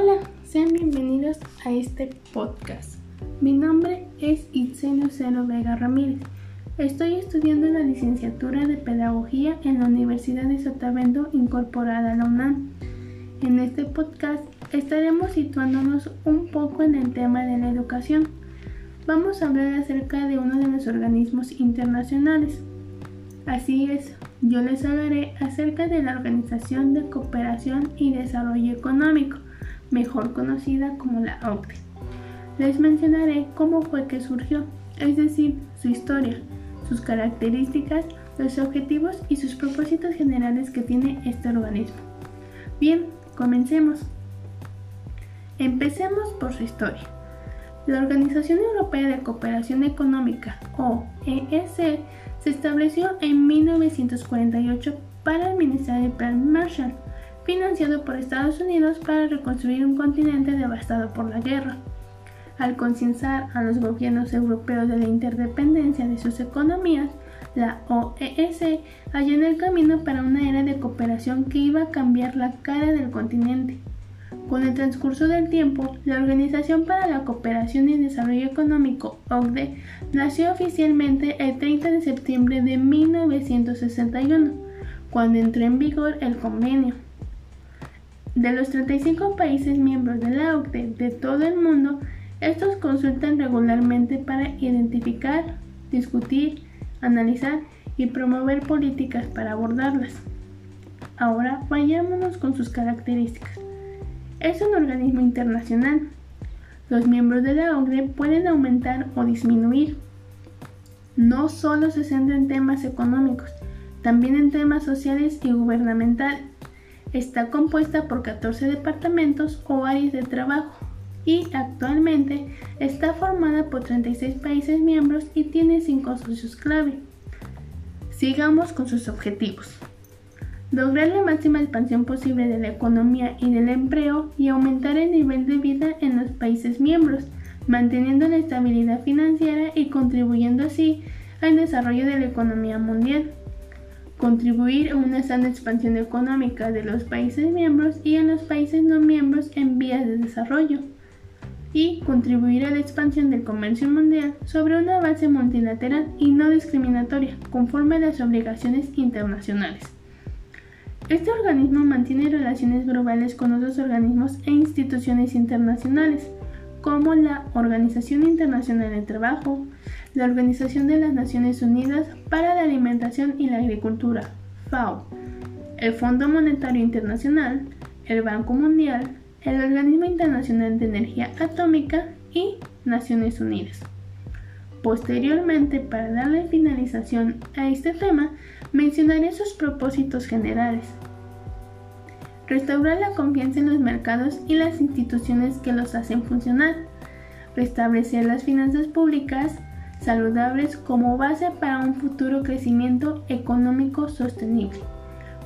Hola, sean bienvenidos a este podcast. Mi nombre es Itzenio Cero Vega Ramírez. Estoy estudiando la licenciatura de Pedagogía en la Universidad de Sotavento incorporada a la UNAM. En este podcast estaremos situándonos un poco en el tema de la educación. Vamos a hablar acerca de uno de los organismos internacionales. Así es, yo les hablaré acerca de la Organización de Cooperación y Desarrollo Económico, mejor conocida como la OCDE. Les mencionaré cómo fue que surgió, es decir, su historia, sus características, los objetivos y sus propósitos generales que tiene este organismo. Bien, comencemos. Empecemos por su historia. La Organización Europea de Cooperación Económica, OEC, se estableció en 1948 para administrar el Plan Marshall, financiado por Estados Unidos para reconstruir un continente devastado por la guerra. Al concienciar a los gobiernos europeos de la interdependencia de sus economías, la OES allanó el camino para una era de cooperación que iba a cambiar la cara del continente. Con el transcurso del tiempo, la Organización para la Cooperación y Desarrollo Económico, OCDE, nació oficialmente el 30 de septiembre de 1961, cuando entró en vigor el convenio. De los 35 países miembros de la OCDE de todo el mundo, estos consultan regularmente para identificar, discutir, analizar y promover políticas para abordarlas. Ahora vayámonos con sus características. Es un organismo internacional. Los miembros de la OCDE pueden aumentar o disminuir. No solo se centra en temas económicos, también en temas sociales y gubernamentales Está compuesta por 14 departamentos o áreas de trabajo y actualmente está formada por 36 países miembros y tiene 5 socios clave. Sigamos con sus objetivos. Lograr la máxima expansión posible de la economía y del empleo y aumentar el nivel de vida en los países miembros, manteniendo la estabilidad financiera y contribuyendo así al desarrollo de la economía mundial contribuir a una sana expansión económica de los países miembros y en los países no miembros en vías de desarrollo, y contribuir a la expansión del comercio mundial sobre una base multilateral y no discriminatoria, conforme a las obligaciones internacionales. Este organismo mantiene relaciones globales con otros organismos e instituciones internacionales, como la Organización Internacional del Trabajo, la Organización de las Naciones Unidas para la Alimentación y la Agricultura, FAO, el Fondo Monetario Internacional, el Banco Mundial, el Organismo Internacional de Energía Atómica y Naciones Unidas. Posteriormente, para darle finalización a este tema, mencionaré sus propósitos generales. Restaurar la confianza en los mercados y las instituciones que los hacen funcionar. Restablecer las finanzas públicas saludables como base para un futuro crecimiento económico sostenible.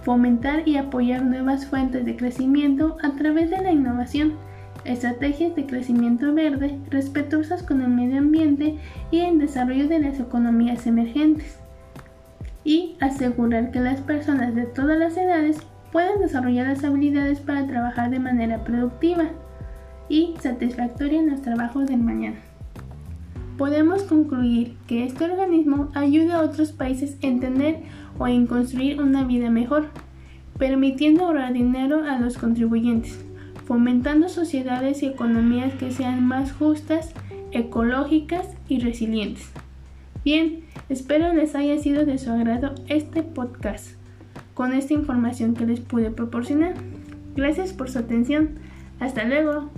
Fomentar y apoyar nuevas fuentes de crecimiento a través de la innovación, estrategias de crecimiento verde respetuosas con el medio ambiente y el desarrollo de las economías emergentes. Y asegurar que las personas de todas las edades puedan desarrollar las habilidades para trabajar de manera productiva y satisfactoria en los trabajos del mañana podemos concluir que este organismo ayuda a otros países a entender o en construir una vida mejor, permitiendo ahorrar dinero a los contribuyentes, fomentando sociedades y economías que sean más justas, ecológicas y resilientes. Bien, espero les haya sido de su agrado este podcast con esta información que les pude proporcionar. Gracias por su atención. Hasta luego.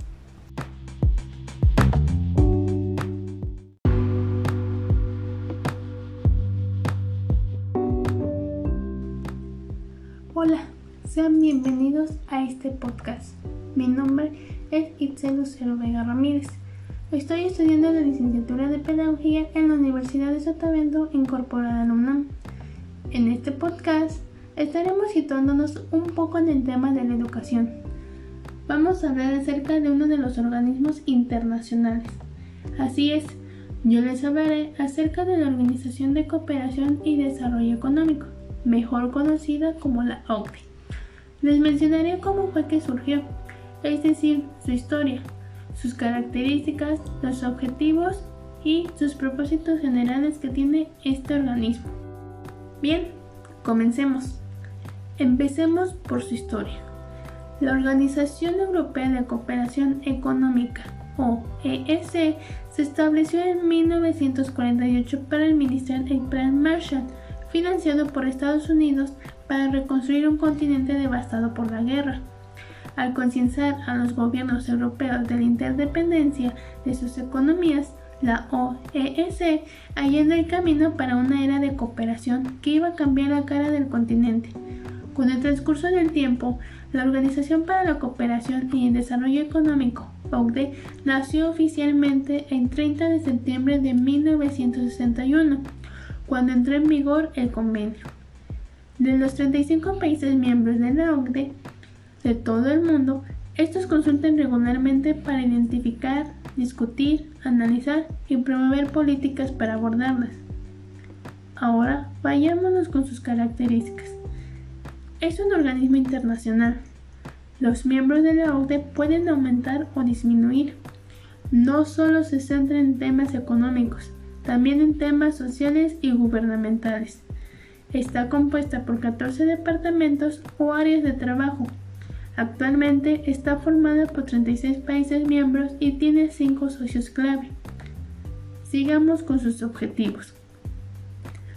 Hola, sean bienvenidos a este podcast. Mi nombre es Itzel Lucero Vega Ramírez. Estoy estudiando la licenciatura de Pedagogía en la Universidad de Sotavento incorporada a UNAM. En este podcast estaremos situándonos un poco en el tema de la educación. Vamos a hablar acerca de uno de los organismos internacionales. Así es, yo les hablaré acerca de la Organización de Cooperación y Desarrollo Económico mejor conocida como la OCDE. Les mencionaré cómo fue que surgió. es decir, su historia, sus características, los objetivos y sus propósitos generales que tiene este organismo. Bien, comencemos. Empecemos por su historia. La Organización Europea de Cooperación Económica, o EEC, se estableció en 1948 para administrar el Plan Marshall, financiado por Estados Unidos para reconstruir un continente devastado por la guerra. Al concienciar a los gobiernos europeos de la interdependencia de sus economías, la OEC allena el camino para una era de cooperación que iba a cambiar la cara del continente. Con el transcurso del tiempo, la Organización para la Cooperación y el Desarrollo Económico, OCDE, nació oficialmente el 30 de septiembre de 1961, cuando entró en vigor el convenio. De los 35 países miembros de la OCDE de todo el mundo, estos consultan regularmente para identificar, discutir, analizar y promover políticas para abordarlas. Ahora vayámonos con sus características. Es un organismo internacional. Los miembros de la OCDE pueden aumentar o disminuir. No solo se centra en temas económicos, también en temas sociales y gubernamentales. Está compuesta por 14 departamentos o áreas de trabajo. Actualmente está formada por 36 países miembros y tiene 5 socios clave. Sigamos con sus objetivos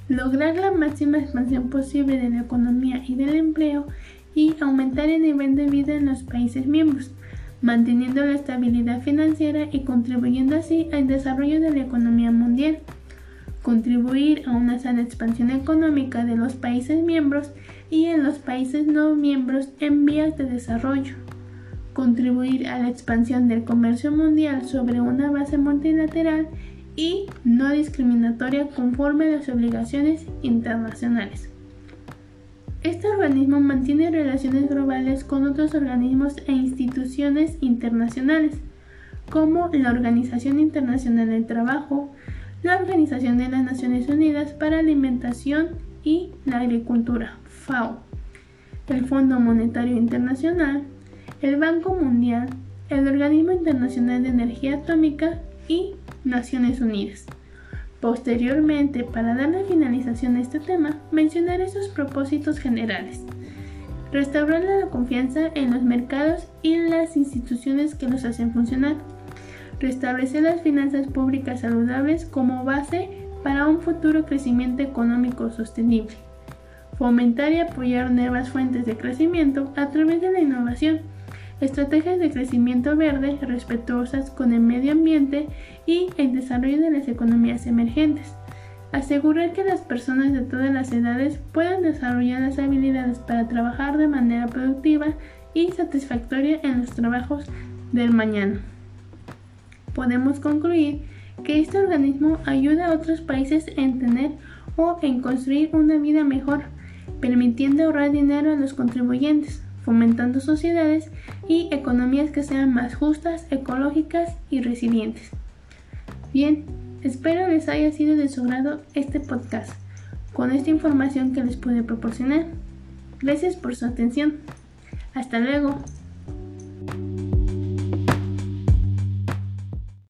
lograr la máxima expansión posible de la economía y del empleo y aumentar el nivel de vida en los países miembros, manteniendo la estabilidad financiera y contribuyendo así al desarrollo de la economía mundial. Contribuir a una sana expansión económica de los países miembros y en los países no miembros en vías de desarrollo. Contribuir a la expansión del comercio mundial sobre una base multilateral y no discriminatoria conforme a las obligaciones internacionales. Este organismo mantiene relaciones globales con otros organismos e instituciones internacionales, como la Organización Internacional del Trabajo, la Organización de las Naciones Unidas para Alimentación y la Agricultura, FAO, el Fondo Monetario Internacional, el Banco Mundial, el Organismo Internacional de Energía Atómica y Naciones Unidas. Posteriormente, para darle finalización a este tema, mencionaré sus propósitos generales. Restaurar la confianza en los mercados y las instituciones que los hacen funcionar. Restablecer las finanzas públicas saludables como base para un futuro crecimiento económico sostenible. Fomentar y apoyar nuevas fuentes de crecimiento a través de la innovación estrategias de crecimiento verde respetuosas con el medio ambiente y el desarrollo de las economías emergentes. Asegurar que las personas de todas las edades puedan desarrollar las habilidades para trabajar de manera productiva y satisfactoria en los trabajos del mañana. Podemos concluir que este organismo ayuda a otros países en tener o en construir una vida mejor, permitiendo ahorrar dinero a los contribuyentes, fomentando sociedades y economías que sean más justas, ecológicas y resilientes. Bien, espero les haya sido de su agrado este podcast con esta información que les pude proporcionar. Gracias por su atención. Hasta luego.